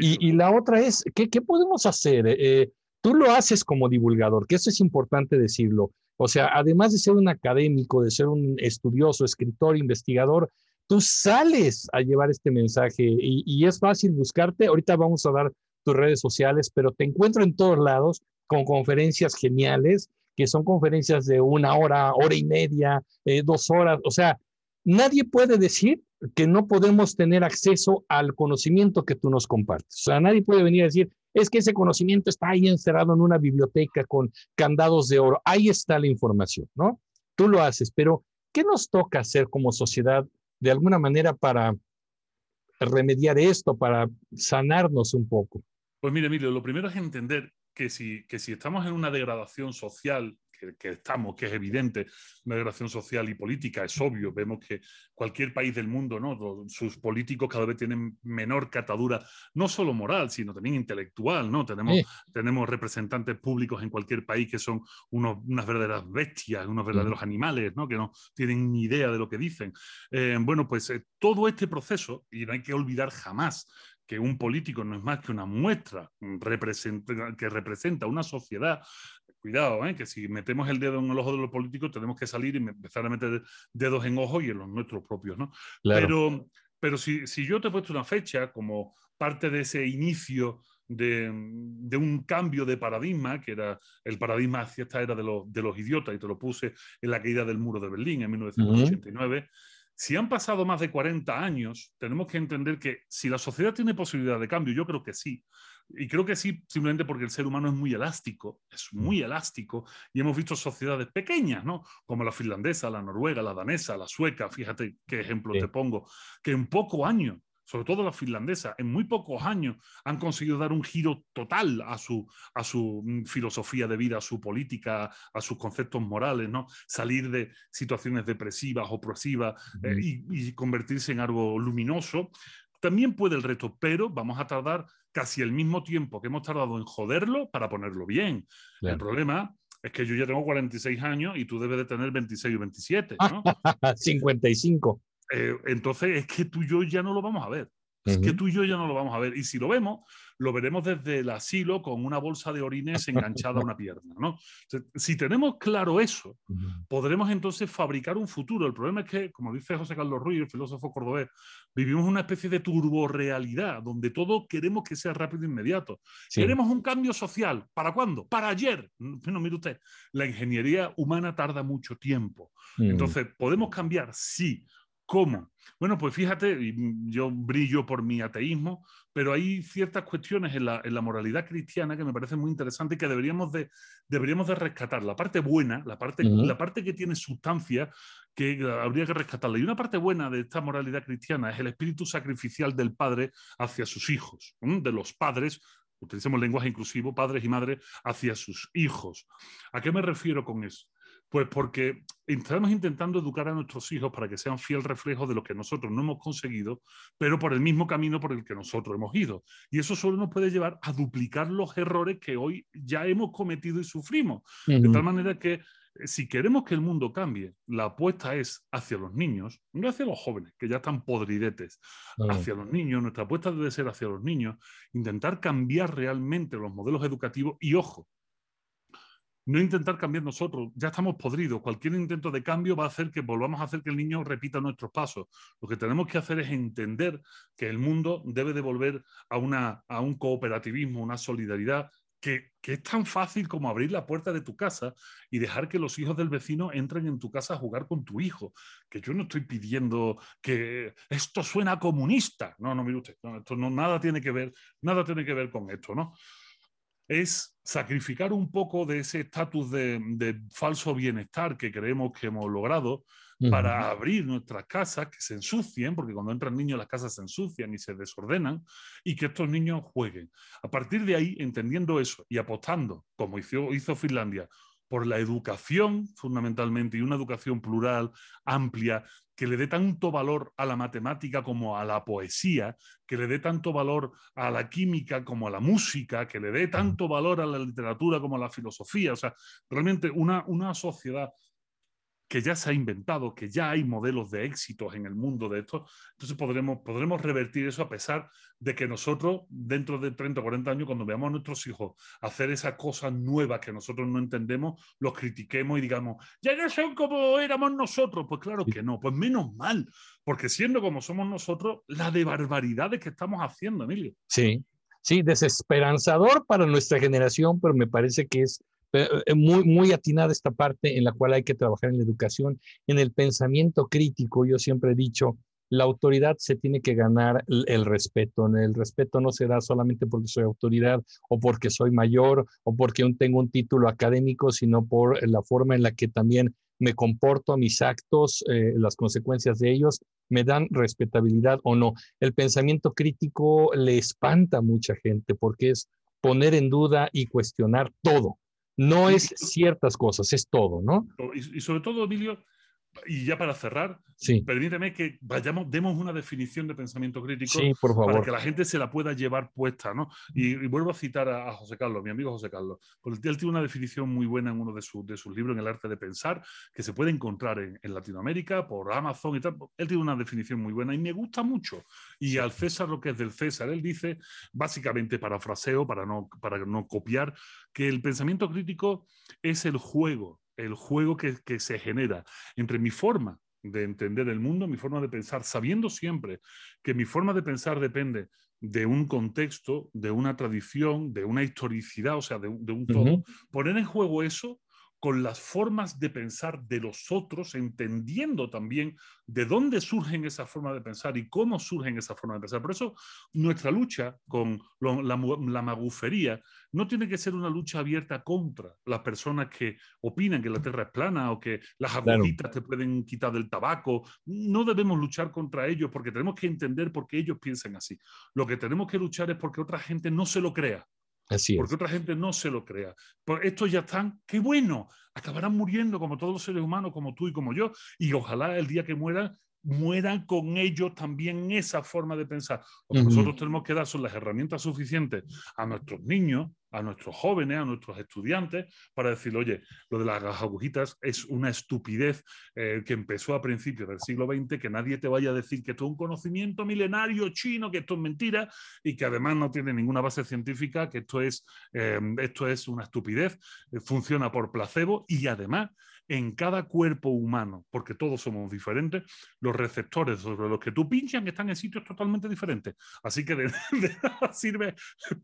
Y, la otra es, ¿qué, qué podemos hacer? Eh, tú lo haces como divulgador, que eso es importante decirlo. O sea, además de ser un académico, de ser un estudioso, escritor, investigador, tú sales a llevar este mensaje y, y es fácil buscarte. Ahorita vamos a dar tus redes sociales, pero te encuentro en todos lados con conferencias geniales que son conferencias de una hora, hora y media, eh, dos horas. O sea, nadie puede decir que no podemos tener acceso al conocimiento que tú nos compartes. O sea, nadie puede venir a decir, es que ese conocimiento está ahí encerrado en una biblioteca con candados de oro. Ahí está la información, ¿no? Tú lo haces, pero ¿qué nos toca hacer como sociedad de alguna manera para remediar esto, para sanarnos un poco? Pues mira, Emilio, lo primero es entender que si, que si estamos en una degradación social, que, estamos, que es evidente, una degradación social y política, es obvio, vemos que cualquier país del mundo, ¿no? sus políticos cada vez tienen menor catadura, no solo moral, sino también intelectual, ¿no? tenemos, tenemos representantes públicos en cualquier país que son unos, unas verdaderas bestias, unos verdaderos animales, ¿no? que no tienen ni idea de lo que dicen. Eh, bueno, pues eh, todo este proceso, y no hay que olvidar jamás que un político no es más que una muestra que representa una sociedad. Cuidado, ¿eh? que si metemos el dedo en el ojo de los políticos tenemos que salir y empezar a meter dedos en ojos y en los nuestros propios. ¿no? Pero, pero si, si, yo te he puesto una fecha como parte de ese inicio de, de, un cambio de paradigma, que era el paradigma hacia esta era de los, de los idiotas, y te lo puse en la caída del muro de Berlín en 1989. Si han pasado más de 40 años, tenemos que entender que si la sociedad tiene posibilidad de cambio, yo creo que sí. Y creo que sí, simplemente porque el ser humano es muy elástico, es muy elástico, y hemos visto sociedades pequeñas, ¿no? Como la finlandesa, la noruega, la danesa, la sueca, fíjate qué ejemplo te pongo, que en poco año sobre todo la finlandesa, en muy pocos años han conseguido dar un giro total a su, a su mm, filosofía de vida, a su política, a sus conceptos morales, ¿no? Salir de situaciones depresivas, opresivas eh, y, convertirse en algo luminoso. También puede el reto, pero vamos a tardar casi el mismo tiempo que hemos tardado en joderlo para ponerlo bien. El problema es que yo ya tengo 46 años y tú debes de tener 26 o 27, ¿no? 55. Eh, entonces es que tú y yo ya no lo vamos a ver. Es que tú y yo ya no lo vamos a ver. Y si lo vemos, lo veremos desde el asilo con una bolsa de orines enganchada a una pierna. ¿no? Si tenemos claro eso, podremos entonces fabricar un futuro. El problema es que, como dice José Carlos Ruiz, el filósofo cordobés, vivimos una especie de turborealidad donde todo queremos que sea rápido e inmediato. Queremos un cambio social. ¿Para cuándo? Para ayer. No, mire usted, la ingeniería humana tarda mucho tiempo. Entonces, ¿podemos cambiar? Sí ¿Cómo? Bueno, pues fíjate, yo brillo por mi ateísmo, pero hay ciertas cuestiones en la, moralidad cristiana que me parecen muy interesantes y que deberíamos de, deberíamos de rescatar. La parte buena, la parte, la parte que tiene sustancia, que habría que rescatarla. Y una parte buena de esta moralidad cristiana es el espíritu sacrificial del padre hacia sus hijos, de los padres utilicemos lenguaje inclusivo, padres y madres hacia sus hijos. ¿A qué me refiero con eso? Pues porque estamos intentando educar a nuestros hijos para que sean fiel reflejo de lo que nosotros no hemos conseguido, pero por el mismo camino por el que nosotros hemos ido. Y eso solo nos puede llevar a duplicar los errores que hoy ya hemos cometido y sufrimos. De tal manera que eh, si queremos que el mundo cambie, la apuesta es hacia los niños, no hacia los jóvenes, que ya están podridetes, hacia los niños, nuestra apuesta debe ser hacia los niños, intentar cambiar realmente los modelos educativos y, ojo, no intentar cambiar nosotros, ya estamos podridos. Cualquier intento de cambio va a hacer que volvamos a hacer que el niño repita nuestros pasos. Lo que tenemos que hacer es entender que el mundo debe de volver a, una, a un cooperativismo, una solidaridad que, que, es tan fácil como abrir la puerta de tu casa y dejar que los hijos del vecino entren en tu casa a jugar con tu hijo. Que yo no estoy pidiendo que esto suena comunista. No, no, mire usted, esto no, nada tiene que ver, nada tiene que ver con esto, ¿no? Es sacrificar un poco de ese estatus de, falso bienestar que creemos que hemos logrado para abrir nuestras casas, que se ensucien, porque cuando entran niños las casas se ensucian y se desordenan, y que estos niños jueguen. A partir de ahí, entendiendo eso y apostando, como hizo, hizo Finlandia, por la educación fundamentalmente y una educación plural, amplia, que le dé tanto valor a la matemática como a la poesía, que le dé tanto valor a la química como a la música, que le dé tanto valor a la literatura como a la filosofía. O sea, realmente una, una sociedad que ya se ha inventado, que ya hay modelos de éxitos en el mundo de esto, entonces podremos, podremos revertir eso a pesar de que nosotros, dentro de 30 o 40 años, cuando veamos a nuestros hijos hacer esas cosas nuevas que nosotros no entendemos, los critiquemos y digamos, ya no son como éramos nosotros. Pues claro que no, pues menos mal, porque siendo como somos nosotros, la de barbaridades que estamos haciendo, Emilio. Sí, sí, desesperanzador para nuestra generación, pero me parece que es muy, muy atinada esta parte en la cual hay que trabajar en la educación, en el pensamiento crítico. Yo siempre he dicho, la autoridad se tiene que ganar el, respeto. El respeto no se da solamente porque soy autoridad o porque soy mayor o porque tengo un título académico, sino por la forma en la que también me comporto, mis actos, eh, las consecuencias de ellos, me dan respetabilidad o no. El pensamiento crítico le espanta a mucha gente porque es poner en duda y cuestionar todo No es ciertas cosas, es todo, ¿no? Y, y sobre todo, Emilio, y ya para cerrar, sí. permíteme que vayamos, demos una definición de pensamiento crítico por favor. para que la gente se la pueda llevar puesta, ¿no? Y, vuelvo a citar a, José Carlos, mi amigo José Carlos, porque él tiene una definición muy buena en uno de, sus, de sus libros, en El arte de pensar, que se puede encontrar en, en, Latinoamérica, por Amazon y tal. Él tiene una definición muy buena y me gusta mucho. Y al César lo que es del César, él dice, básicamente parafraseo, para no, para no copiar, que el pensamiento crítico es el juego el juego que, se genera entre mi forma de entender el mundo, mi forma de pensar, sabiendo siempre que mi forma de pensar depende de un contexto, de una tradición, de una historicidad, o sea, de, un todo. Poner en juego eso con las formas de pensar de los otros, entendiendo también de dónde surgen esas formas de pensar y cómo surgen esas formas de pensar. Por eso nuestra lucha con la, magufería no tiene que ser una lucha abierta contra las personas que opinan que la Tierra es plana o que las agujitas te pueden quitar del tabaco. No debemos luchar contra ellos porque tenemos que entender por qué ellos piensan así. Lo que tenemos que luchar es porque otra gente no se lo crea. Así porque otra gente no se lo crea. Por estos ya están, qué bueno, acabarán muriendo como todos los seres humanos, como tú y como yo, y ojalá el día que mueran mueran con ellos también esa forma de pensar. Lo que nosotros tenemos que dar son las herramientas suficientes a nuestros niños, a nuestros jóvenes, a nuestros estudiantes, para decir, oye, lo de las agujitas es una estupidez eh, que empezó a principios del siglo XX, que nadie te vaya a decir que esto es un conocimiento milenario chino, que esto es mentira y que además no tiene ninguna base científica, que esto es, eh, esto es una estupidez, eh, funciona por placebo y además en cada cuerpo humano, porque todos somos diferentes, los receptores sobre los que tú pinchan están en sitios totalmente diferentes. Así que de, nada sirve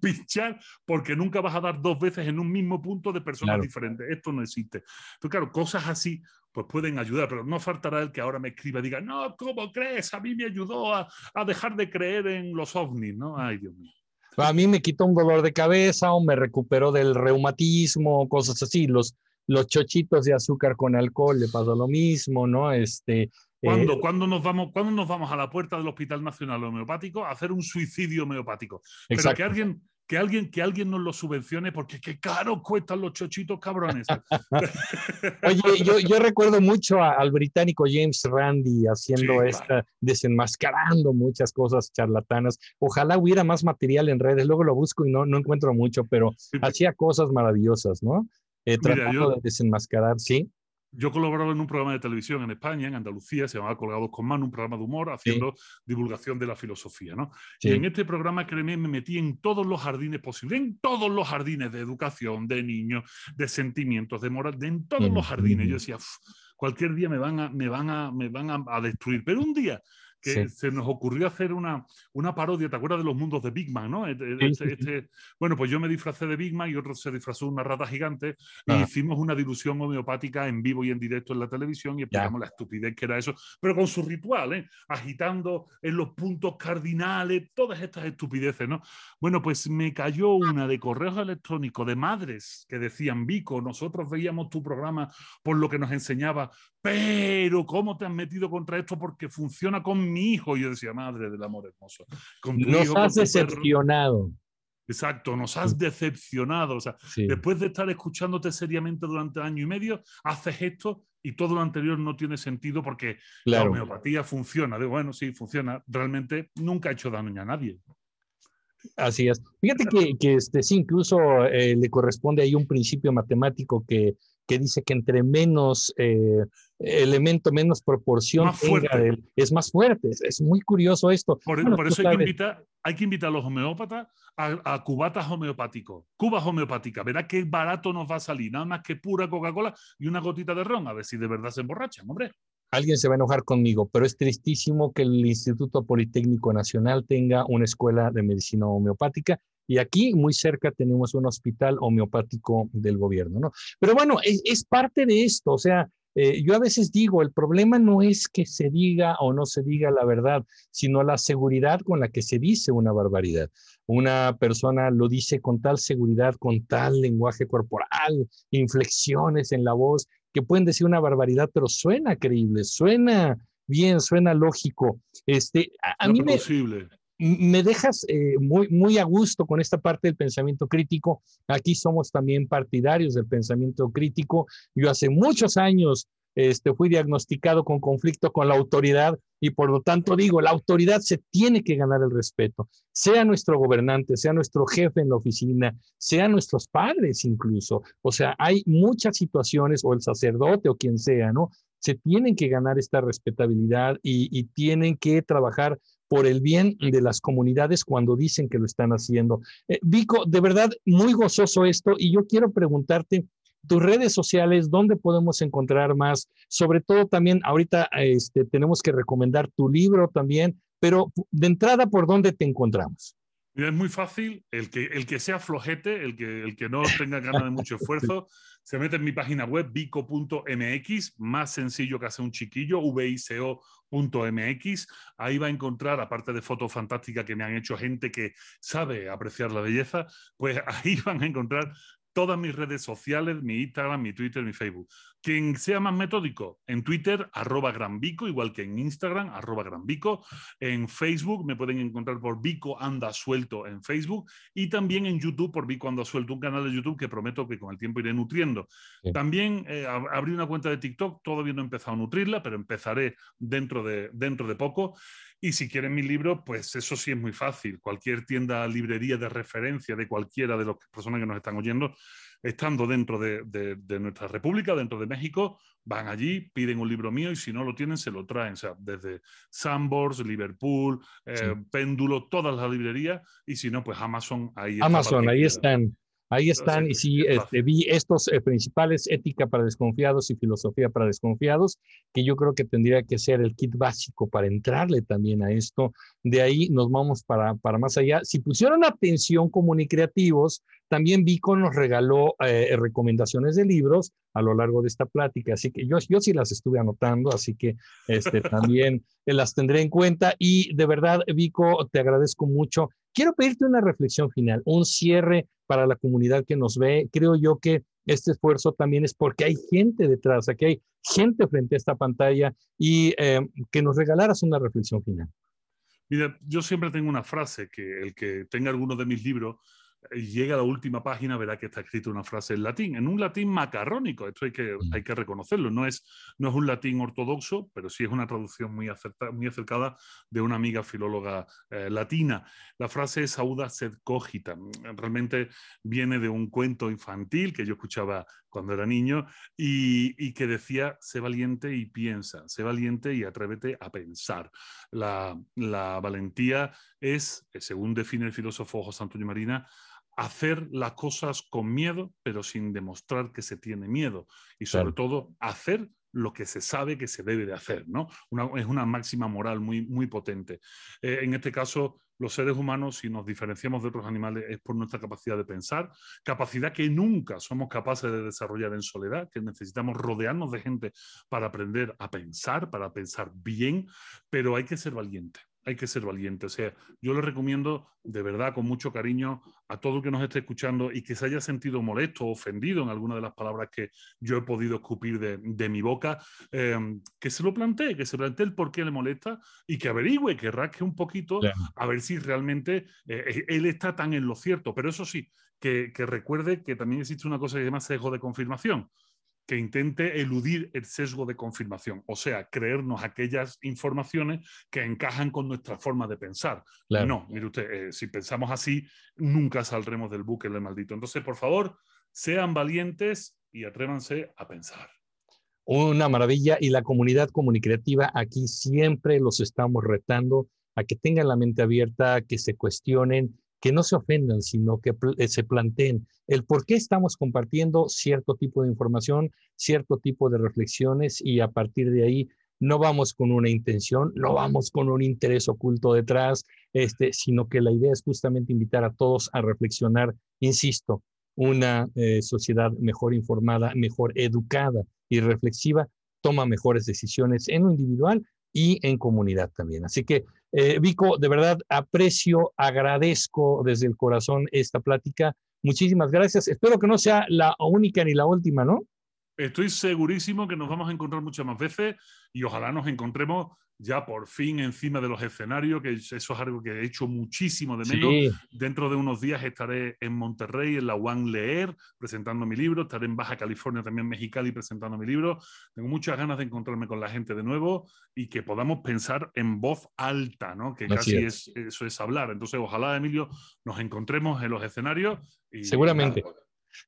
pinchar porque nunca vas a dar dos veces en un mismo punto de personas diferentes. Esto no existe. Entonces, claro, cosas así pues pueden ayudar, pero no faltará el que ahora me escriba y diga, no, ¿cómo crees? A mí me ayudó a, a dejar de creer en los ovnis, ¿no? Ay, Dios mío. A mí me quitó un dolor de cabeza o me recuperó del reumatismo, cosas así. Los, los chochitos de azúcar con alcohol le pasó lo mismo, ¿no? Este, ¿Cuándo, eh, nos vamos, ¿Cuándo nos vamos a la puerta del Hospital Nacional Homeopático a hacer un suicidio homeopático? Pero que alguien, que alguien, que alguien nos lo subvencione porque qué caro cuestan los chochitos cabrones. Oye, yo, yo, recuerdo mucho al británico James Randi haciendo esta, desenmascarando muchas cosas charlatanas. Ojalá hubiera más material en redes, luego lo busco y no, no encuentro mucho, pero hacía cosas maravillosas, ¿no? Eh, tratando de desenmascarar, ¿sí? Yo colaboraba en un programa de televisión en España, en Andalucía, se llamaba Colgados con Mano, un programa de humor haciendo divulgación de la filosofía, ¿no? Y en este programa, créeme, me metí en todos los jardines posibles, en todos los jardines de educación, de niños, de sentimientos, de moral, de, en todos los jardines. Yo decía, cualquier día me van a, me van a, me van a destruir, pero un día que se nos ocurrió hacer una, una parodia, ¿te acuerdas de los mundos de Big Man? ¿no? Este, este, este, bueno, pues yo me disfracé de Big Man y otro se disfrazó de una rata gigante y ah. hicimos una dilución homeopática en vivo y en directo en la televisión y explicamos la estupidez que era eso, pero con su ritual, ¿eh? agitando en los puntos cardinales, todas estas estupideces, ¿no? Bueno, pues me cayó una de correos electrónicos de madres que decían, Vico, nosotros veíamos tu programa por lo que nos enseñaba, pero ¿cómo te has metido contra esto? Porque funciona con mi hijo. Y yo decía, madre del amor hermoso. nos has decepcionado. Exacto, nos has decepcionado. O sea, después de estar escuchándote seriamente durante año y medio, haces esto y todo lo anterior no tiene sentido porque la homeopatía funciona. Digo, bueno, sí, funciona. Realmente nunca ha hecho daño a nadie. Así es. Fíjate que, que este, sí, incluso eh, le corresponde ahí un principio matemático que que dice que entre menos eh, elemento, menos proporción es más fuerte. Es, muy curioso esto. Por, eso hay que, invitar, hay que, invitar, a los homeópatas a, cubatas homeopáticos, cubas homeopáticas. Verá qué barato nos va a salir, nada más que pura Coca-Cola y una gotita de ron, a ver si de verdad se emborrachan, hombre. Alguien se va a enojar conmigo, pero es tristísimo que el Instituto Politécnico Nacional tenga una escuela de medicina homeopática y aquí muy cerca tenemos un hospital homeopático del gobierno, ¿no? Pero bueno, es, parte de esto, o sea, eh, yo a veces digo, el problema no es que se diga o no se diga la verdad, sino la seguridad con la que se dice una barbaridad. Una persona lo dice con tal seguridad, con tal lenguaje corporal, inflexiones en la voz, que pueden decir una barbaridad, pero suena creíble, suena bien, suena lógico. Este, a, mí me, me dejas eh, muy, muy a gusto con esta parte del pensamiento crítico. Aquí somos también partidarios del pensamiento crítico. Yo hace muchos años este, fui diagnosticado con conflicto con la autoridad y por lo tanto digo, la autoridad se tiene que ganar el respeto, sea nuestro gobernante, sea nuestro jefe en la oficina, sea nuestros padres incluso. O sea, hay muchas situaciones, o el sacerdote o quien sea, ¿no? Se tienen que ganar esta respetabilidad y, tienen que trabajar por el bien de las comunidades cuando dicen que lo están haciendo. Eh, Vico, de verdad, muy gozoso esto y yo quiero preguntarte, tus redes sociales, dónde podemos encontrar más. Sobre todo también ahorita este, tenemos que recomendar tu libro también, pero de entrada, ¿por dónde te encontramos? Es muy fácil, el que, el que sea flojete, el que, el que no tenga ganas de mucho esfuerzo, se mete en mi página web bico.mx, más sencillo que hacer un chiquillo, vico.mx. Ahí va a encontrar, aparte de fotos fantásticas que me han hecho gente que sabe apreciar la belleza, pues ahí van a encontrar todas mis redes sociales, mi Instagram, mi Twitter, mi Facebook. Quien sea más metódico, en Twitter, arroba granvico, igual que en Instagram, arroba granvico. En Facebook me pueden encontrar por Vico Anda Suelto en Facebook y también en YouTube por Vico Anda Suelto, un canal de YouTube que prometo que con el tiempo iré nutriendo. También eh, abrí una cuenta de TikTok, todavía no he empezado a nutrirla, pero empezaré dentro de, dentro de poco. Y si quieren mi libro, pues eso sí es muy fácil. Cualquier tienda, librería de referencia de cualquiera de las personas que nos están oyendo, estando dentro de, nuestra república, dentro de México, van allí, piden un libro mío y si no lo tienen, se lo traen. O sea, desde Sambors, Liverpool, eh, Péndulo, todas las librerías. Y si no, pues Amazon, ahí Amazon, ahí están. Ahí están, y sí, este, vi estos eh, principales, ética para desconfiados y filosofía para desconfiados, que yo creo que tendría que ser el kit básico para entrarle también a esto. De ahí nos vamos para, para más allá. Si pusieron atención comunicativos, también Vico nos regaló eh, recomendaciones de libros a lo largo de esta plática, así que yo, yo sí las estuve anotando, así que este, también las tendré en cuenta. Y de verdad, Vico, te agradezco mucho. Quiero pedirte una reflexión final, un cierre para la comunidad que nos ve. Creo yo que este esfuerzo también es porque hay gente detrás, aquí hay gente frente a esta pantalla y eh, que nos regalaras una reflexión final. Mira, yo siempre tengo una frase que el que tenga alguno de mis libros llega a la última página, verá que está escrito una frase en latín, en un latín macarrónico, esto hay que, mm. hay que reconocerlo, no es, no es un latín ortodoxo, pero sí es una traducción muy, muy acercada de una amiga filóloga eh, latina. La frase es auda sed cogita, realmente viene de un cuento infantil que yo escuchaba cuando era niño y, y que decía, sé valiente y piensa, sé valiente y atrévete a pensar. La, la valentía es, según define el filósofo José Antonio Marina, hacer las cosas con miedo, pero sin demostrar que se tiene miedo. Y sobre todo, hacer lo que se sabe que se debe de hacer, ¿no? es una máxima moral muy, muy potente. Eh, en este caso, los seres humanos, si nos diferenciamos de otros animales, es por nuestra capacidad de pensar, capacidad que nunca somos capaces de desarrollar en soledad, que necesitamos rodearnos de gente para aprender a pensar, para pensar bien, pero hay que ser valiente hay que ser valiente. O sea, yo le recomiendo de verdad, con mucho cariño, a todo el que nos esté escuchando y que se haya sentido molesto o ofendido en alguna de las palabras que yo he podido escupir de, mi boca, eh, que se lo plantee, que se plantee el por qué le molesta y que averigüe, que rasque un poquito a ver si realmente eh, él está tan en lo cierto. Pero eso sí, que, que recuerde que también existe una cosa que se llama sesgo de confirmación que intente eludir el sesgo de confirmación, o sea, creernos aquellas informaciones que encajan con nuestra forma de pensar. No, mire usted, eh, si pensamos así, nunca saldremos del buque del maldito. Entonces, por favor, sean valientes y atrévanse a pensar. Una maravilla y la comunidad comunicativa aquí siempre los estamos retando a que tengan la mente abierta, que se cuestionen que no se ofendan, sino que eh, se planteen el por qué estamos compartiendo cierto tipo de información, cierto tipo de reflexiones y a partir de ahí no vamos con una intención, no vamos con un interés oculto detrás, este, sino que la idea es justamente invitar a todos a reflexionar, insisto, una eh, sociedad mejor informada, mejor educada y reflexiva toma mejores decisiones en lo individual y en comunidad también. Así que eh, Vico, de verdad aprecio, agradezco desde el corazón esta plática. Muchísimas gracias. Espero que no sea la única ni la última, ¿no? Estoy segurísimo que nos vamos a encontrar muchas más veces y ojalá nos encontremos ya por fin encima de los escenarios, que eso es algo que he hecho muchísimo de menos. Dentro de unos días estaré en Monterrey, en la One Leer, presentando mi libro. Estaré en Baja California, también en Mexicali, presentando mi libro. Tengo muchas ganas de encontrarme con la gente de nuevo y que podamos pensar en voz alta, ¿no? que casi es. eso es hablar. Entonces, ojalá, Emilio, nos encontremos en los escenarios. Y, Seguramente.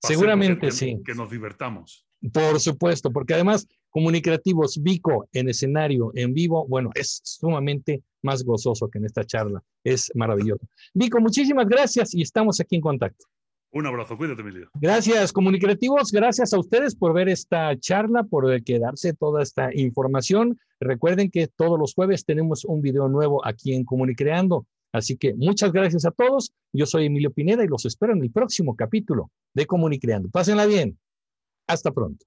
Seguramente sí. Que nos divertamos. Por supuesto, porque además comunicativos, Vico en escenario, en vivo, bueno, es sumamente más gozoso que en esta charla. Es maravilloso. Vico, muchísimas gracias y estamos aquí en contacto. Un abrazo, cuídate, Emilio. Gracias, comunicativos. Gracias a ustedes por ver esta charla, por quedarse toda esta información. Recuerden que todos los jueves tenemos un video nuevo aquí en Comunicreando. Así que muchas gracias a todos. Yo soy Emilio Pineda y los espero en el próximo capítulo de Comunicreando. Pásenla bien. Hasta pronto.